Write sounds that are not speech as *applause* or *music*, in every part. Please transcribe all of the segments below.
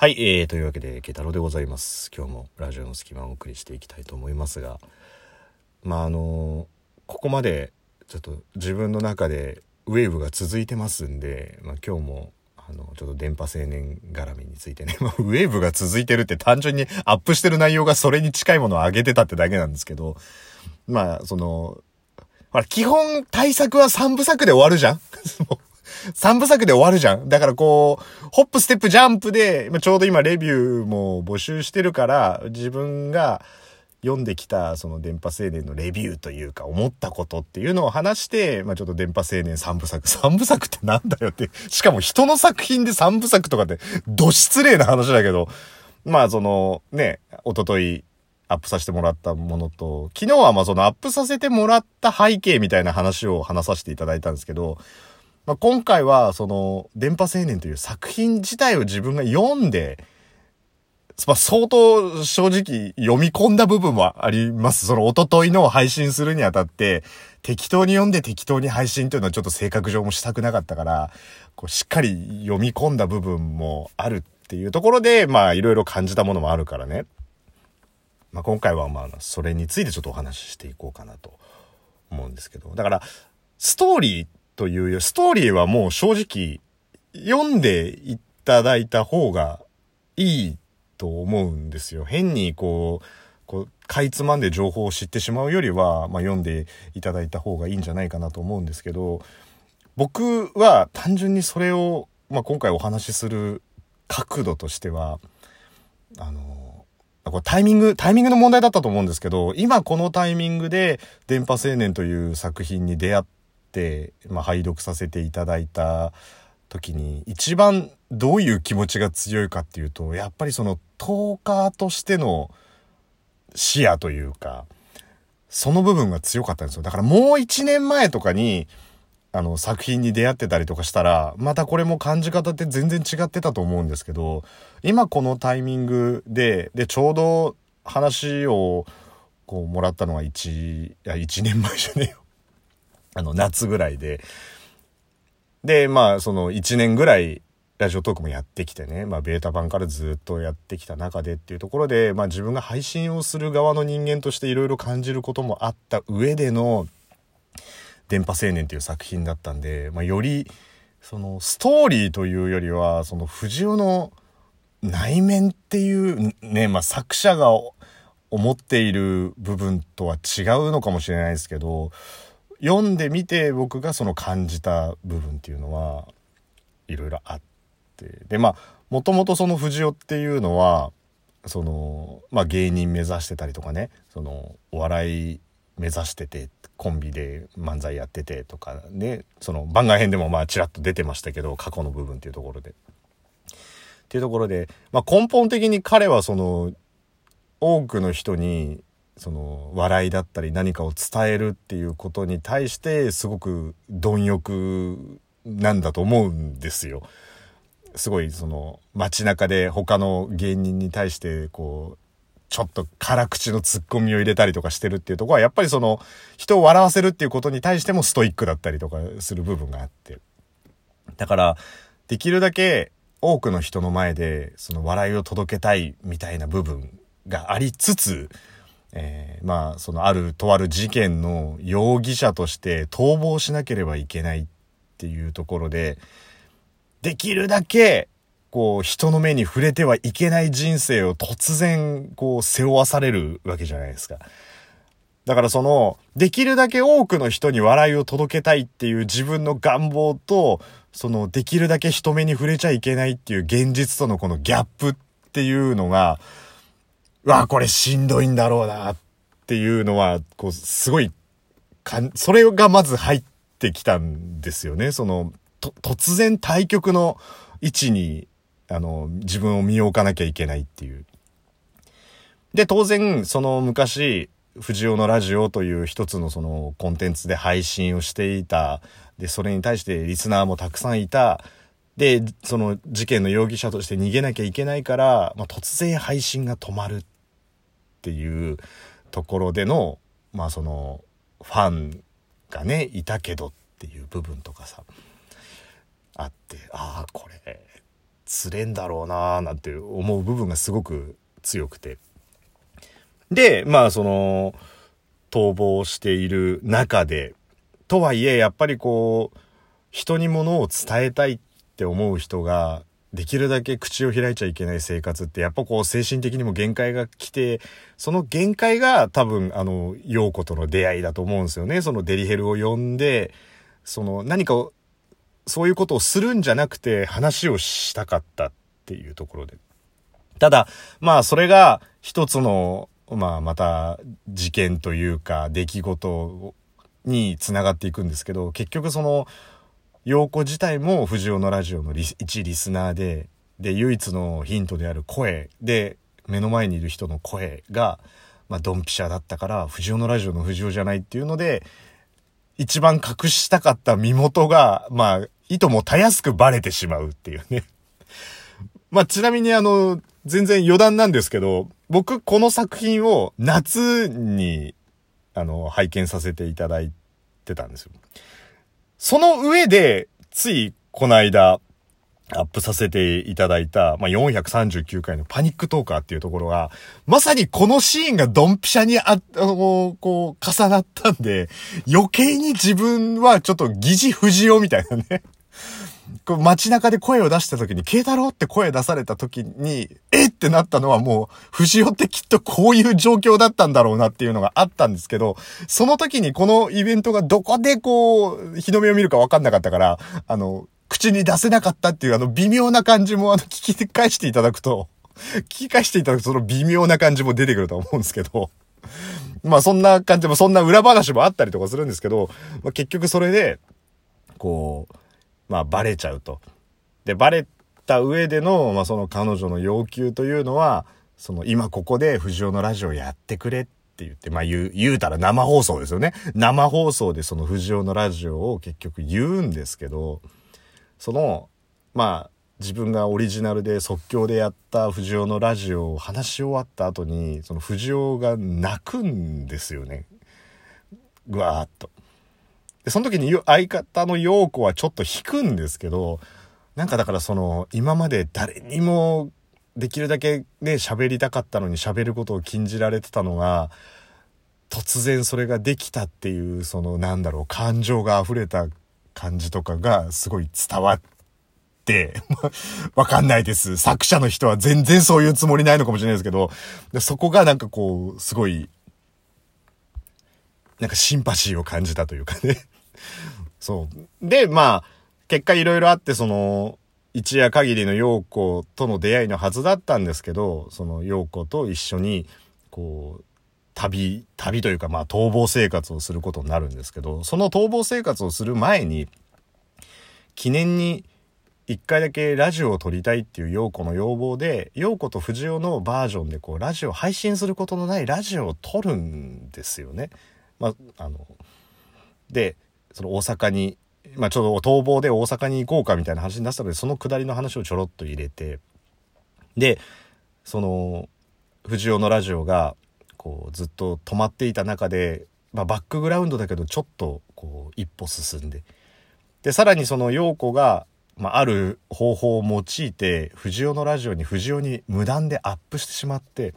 はい、えー、というわけで、ケタロでございます。今日もラジオの隙間をお送りしていきたいと思いますが、まあ、あのここまで、ちょっと自分の中でウェーブが続いてますんで、まあ、今日も、あの、ちょっと電波青年絡みについてね、まあ、ウェーブが続いてるって単純にアップしてる内容がそれに近いものを上げてたってだけなんですけど、まあ、その、ほら、基本対策は3部作で終わるじゃん *laughs* 3部作で終わるじゃん。だからこう、ホップ、ステップ、ジャンプで、ちょうど今レビューも募集してるから、自分が読んできたその電波青年のレビューというか思ったことっていうのを話して、まあちょっと電波青年3部作、3部作ってなんだよって、しかも人の作品で3部作とかって、ど失礼な話だけど、まあそのね、おとといアップさせてもらったものと、昨日はまあそのアップさせてもらった背景みたいな話を話させていただいたんですけど、まあ、今回は、その、電波青年という作品自体を自分が読んで、まあ、相当正直読み込んだ部分はあります。そのおとといの配信するにあたって、適当に読んで適当に配信というのはちょっと性格上もしたくなかったから、こうしっかり読み込んだ部分もあるっていうところで、まあいろいろ感じたものもあるからね。まあ今回はまあそれについてちょっとお話ししていこうかなと思うんですけど。だから、ストーリーっというよ、ストーリーはもう正直読んでいただいた方がいいと思うんですよ。変にこう、こう、かいつまんで情報を知ってしまうよりは、まあ、読んでいただいた方がいいんじゃないかなと思うんですけど、僕は単純にそれを、まあ、今回お話しする角度としては、あの、これタイミング、タイミングの問題だったと思うんですけど、今このタイミングで電波青年という作品に出会っ、、まあ、拝読させていただいた時に一番どういう気持ちが強いかっていうとやっぱりそのトーカーとしての視野というかその部分が強かったんですよ。だからもう一年前とかにあの作品に出会ってたりとかしたらまたこれも感じ方って全然違ってたと思うんですけど今このタイミングででちょうど話をこうもらったのが1いや1年前じゃねえよ。あの、夏ぐらいで。で、まあ、その1年ぐらい、ラジオトークもやってきてね、まあ、ベータ版からずっとやってきた中でっていうところで、まあ、自分が配信をする側の人間としていろいろ感じることもあった上での、電波青年っていう作品だったんで、まあ、より、その、ストーリーというよりは、その、藤尾の内面っていうね、まあ、作者が思っている部分とは違うのかもしれないですけど、読んでみて僕がその感じた部分っていうのはいろいろあってでまあもともとその藤尾っていうのはそのまあ芸人目指してたりとかねそのお笑い目指しててコンビで漫才やっててとかねその番外編でもまあちらっと出てましたけど過去の部分っていうところで。っていうところで、まあ、根本的に彼はその多くの人にその笑いだったり何かを伝えるっていうことに対してすごく貪欲なんだと思うんですよ。すごいその街中で他の芸人に対してこうちょっと辛口のツッコミを入れたりとかしてるっていうとこはやっぱりその人を笑わせるっていうことに対してもストイックだったりとかする部分があって。だからできるだけ多くの人の前でその笑いを届けたいみたいな部分がありつつえー、まあ、そのあるとある事件の容疑者として逃亡しなければいけないっていうところで、できるだけ、こう、人の目に触れてはいけない人生を突然、こう、背負わされるわけじゃないですか。だからその、できるだけ多くの人に笑いを届けたいっていう自分の願望と、その、できるだけ人目に触れちゃいけないっていう現実とのこのギャップっていうのが、わあ、これしんどいんだろうなっていうのは、こう、すごい、かん、それがまず入ってきたんですよね。その、と、突然対局の位置に、あの、自分を身を置かなきゃいけないっていう。で、当然、その昔、藤尾のラジオという一つのそのコンテンツで配信をしていた。で、それに対してリスナーもたくさんいた。で、その事件の容疑者として逃げなきゃいけないから、まあ、突然配信が止まるっていうところでの、まあその、ファンがね、いたけどっていう部分とかさ、あって、ああ、これ、つれんだろうなーなんて思う部分がすごく強くて。で、まあその、逃亡している中で、とはいえ、やっぱりこう、人に物を伝えたいっって思う人が、できるだけ口を開いちゃいけない生活って、やっぱこう精神的にも限界が来て、その限界が多分、あの、陽子との出会いだと思うんですよね。そのデリヘルを呼んで、その何かをそういうことをするんじゃなくて話をしたかったっていうところで。ただ、まあそれが一つのまあまた事件というか出来事につながっていくんですけど結局その陽子自体も藤尾のラジオの一リスナーでで唯一のヒントである声で目の前にいる人の声が、まあ、ドンピシャだったから藤尾のラジオの藤尾じゃないっていうので一番隠したかった身元がまあいともたやすくバレてしまうっていうね *laughs* まあちなみにあの全然余談なんですけど僕、この作品を夏に、あの、拝見させていただいてたんですよ。その上で、つい、この間、アップさせていただいた、まあ、439回のパニックトーカーっていうところは、まさにこのシーンがドンピシャにあ、あの、こう、重なったんで、余計に自分はちょっと疑似不自由みたいなね。こう街中で声を出した時に、慶太郎って声出された時に、えってなったのはもう、藤尾ってきっとこういう状況だったんだろうなっていうのがあったんですけど、その時にこのイベントがどこでこう、日の目を見るかわかんなかったから、あの、口に出せなかったっていうあの微妙な感じもあの聞き返していただくと、聞き返していただくとその微妙な感じも出てくると思うんですけど、まあそんな感じも、そんな裏話もあったりとかするんですけど、まあ、結局それで、こう、まあ、バレちゃうと。で、バレた上での、まあ、その彼女の要求というのは、その今ここで藤尾のラジオやってくれって言って、まあ言う、言うたら生放送ですよね。生放送でその藤尾のラジオを結局言うんですけど、その、まあ、自分がオリジナルで即興でやった藤尾のラジオを話し終わった後に、その藤尾が泣くんですよね。ぐわーっと。で、その時に相方の陽子はちょっと引くんですけど、なんかだからその、今まで誰にもできるだけね、喋りたかったのに喋ることを禁じられてたのが、突然それができたっていう、そのなんだろう、感情が溢れた感じとかがすごい伝わって、*laughs* わかんないです。作者の人は全然そういうつもりないのかもしれないですけど、そこがなんかこう、すごい、なんかシンパシーを感じたというかね *laughs* そう。で、まあ、結果いろいろあって、その、一夜限りの陽子との出会いのはずだったんですけど、その陽子と一緒に、こう、旅、旅というか、まあ、逃亡生活をすることになるんですけど、その逃亡生活をする前に、記念に一回だけラジオを撮りたいっていう陽子の要望で、陽子と藤尾のバージョンでこう、ラジオ、配信することのないラジオを撮るんですよね。まあ、あの、で、その大阪に、まあちょっと逃亡で大阪に行こうかみたいな話になったので、そのくだりの話をちょろっと入れて、で、その、藤尾のラジオが、こう、ずっと止まっていた中で、まあバックグラウンドだけど、ちょっと、こう、一歩進んで、で、さらにその陽子が、まあ、ある方法を用いて、藤尾のラジオに藤尾に無断でアップしてしまって、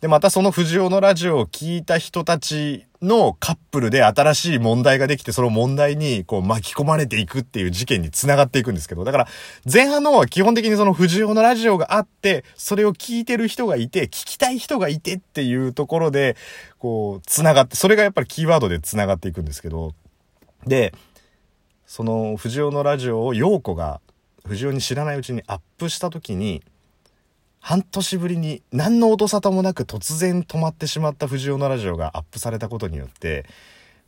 で、またその藤尾のラジオを聞いた人たちのカップルで新しい問題ができて、その問題にこう巻き込まれていくっていう事件に繋がっていくんですけど、だから前半の方は基本的にその藤尾のラジオがあって、それを聞いてる人がいて、聞きたい人がいてっていうところで、こう、繋がって、それがやっぱりキーワードで繋がっていくんですけど、で、その藤尾のラジオを陽子が藤尾に知らないうちにアップした時に、半年ぶりに何の音沙汰もなく突然止まってしまった藤尾のラジオがアップされたことによって、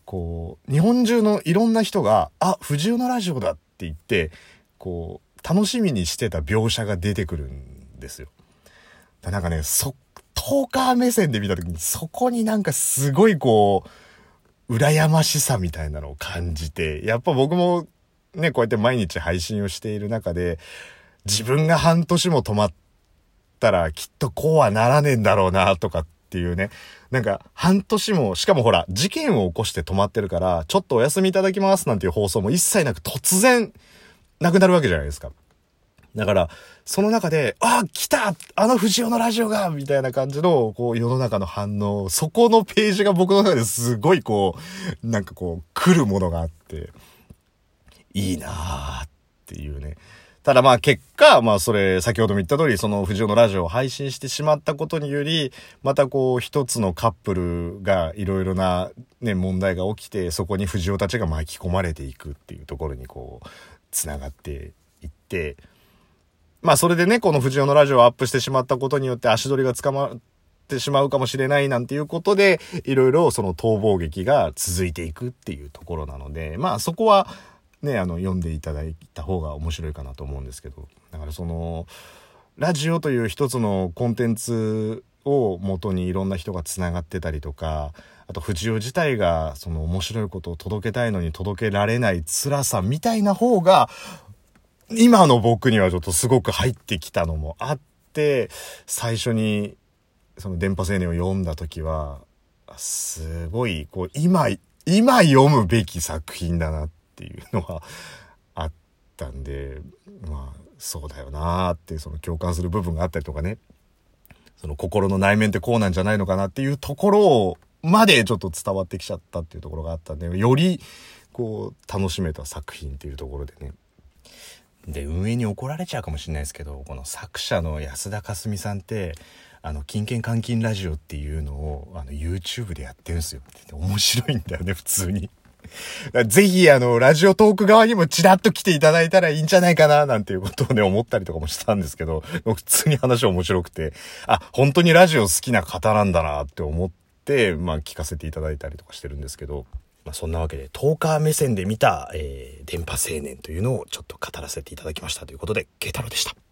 こう、日本中のいろんな人が、あ、藤尾のラジオだって言って、こう、楽しみにしてた描写が出てくるんですよ。なんかね、そ、トーカー目線で見た時に、そこになんかすごいこう、羨ましさみたいなのを感じて、やっぱ僕もね、こうやって毎日配信をしている中で、自分が半年も止まって、ったらきっとこうはならねえんだろうなとかっていうね。なんか半年も、しかもほら、事件を起こして止まってるから、ちょっとお休みいただきますなんていう放送も一切なく突然なくなるわけじゃないですか。だから、その中で、あ、来たあの藤尾のラジオがみたいな感じの、こう、世の中の反応、そこのページが僕の中ですごいこう、なんかこう、来るものがあって、いいなーっていうね。ただまあ結果、まあそれ、先ほども言った通り、その藤尾のラジオを配信してしまったことにより、またこう一つのカップルがいろいろなね、問題が起きて、そこに藤尾たちが巻き込まれていくっていうところにこう、つながっていって、まあそれでね、この藤尾のラジオをアップしてしまったことによって足取りが捕まってしまうかもしれないなんていうことで、いろいろその逃亡劇が続いていくっていうところなので、まあそこはね、あの、読んでいただいた方が面白いかなと思うんですけど、だからその、ラジオという一つのコンテンツを元にいろんな人がつながってたりとか、あと藤尾自体がその面白いことを届けたいのに届けられない辛さみたいな方が、今の僕にはちょっとすごく入ってきたのもあって、最初にその電波青年を読んだ時は、すごい、こう、今、今読むべき作品だなっっていうのはあったんで、まあ、そうだよなーって、その共感する部分があったりとかね、その心の内面ってこうなんじゃないのかなっていうところ、までちょっと伝わってきちゃったっていうところがあったんで、より、こう、楽しめた作品っていうところでね、で運営に怒られちゃうかもしれないですけどこの作者の安田かすみさんってあの金券換金ラジオっていうのをあの YouTube でやってるんですよ。面白いんだよね普通に。*laughs* ぜひあのラジオトーク側にもチラッと来ていただいたらいいんじゃないかななんていうことをね思ったりとかもしたんですけど普通に話面白くてあ本当にラジオ好きな方なんだなって思ってまあ聞かせていただいたりとかしてるんですけどまあ、そんなわけで、トーカー目線で見た、えー、電波青年というのをちょっと語らせていただきましたということで、慶太郎でした。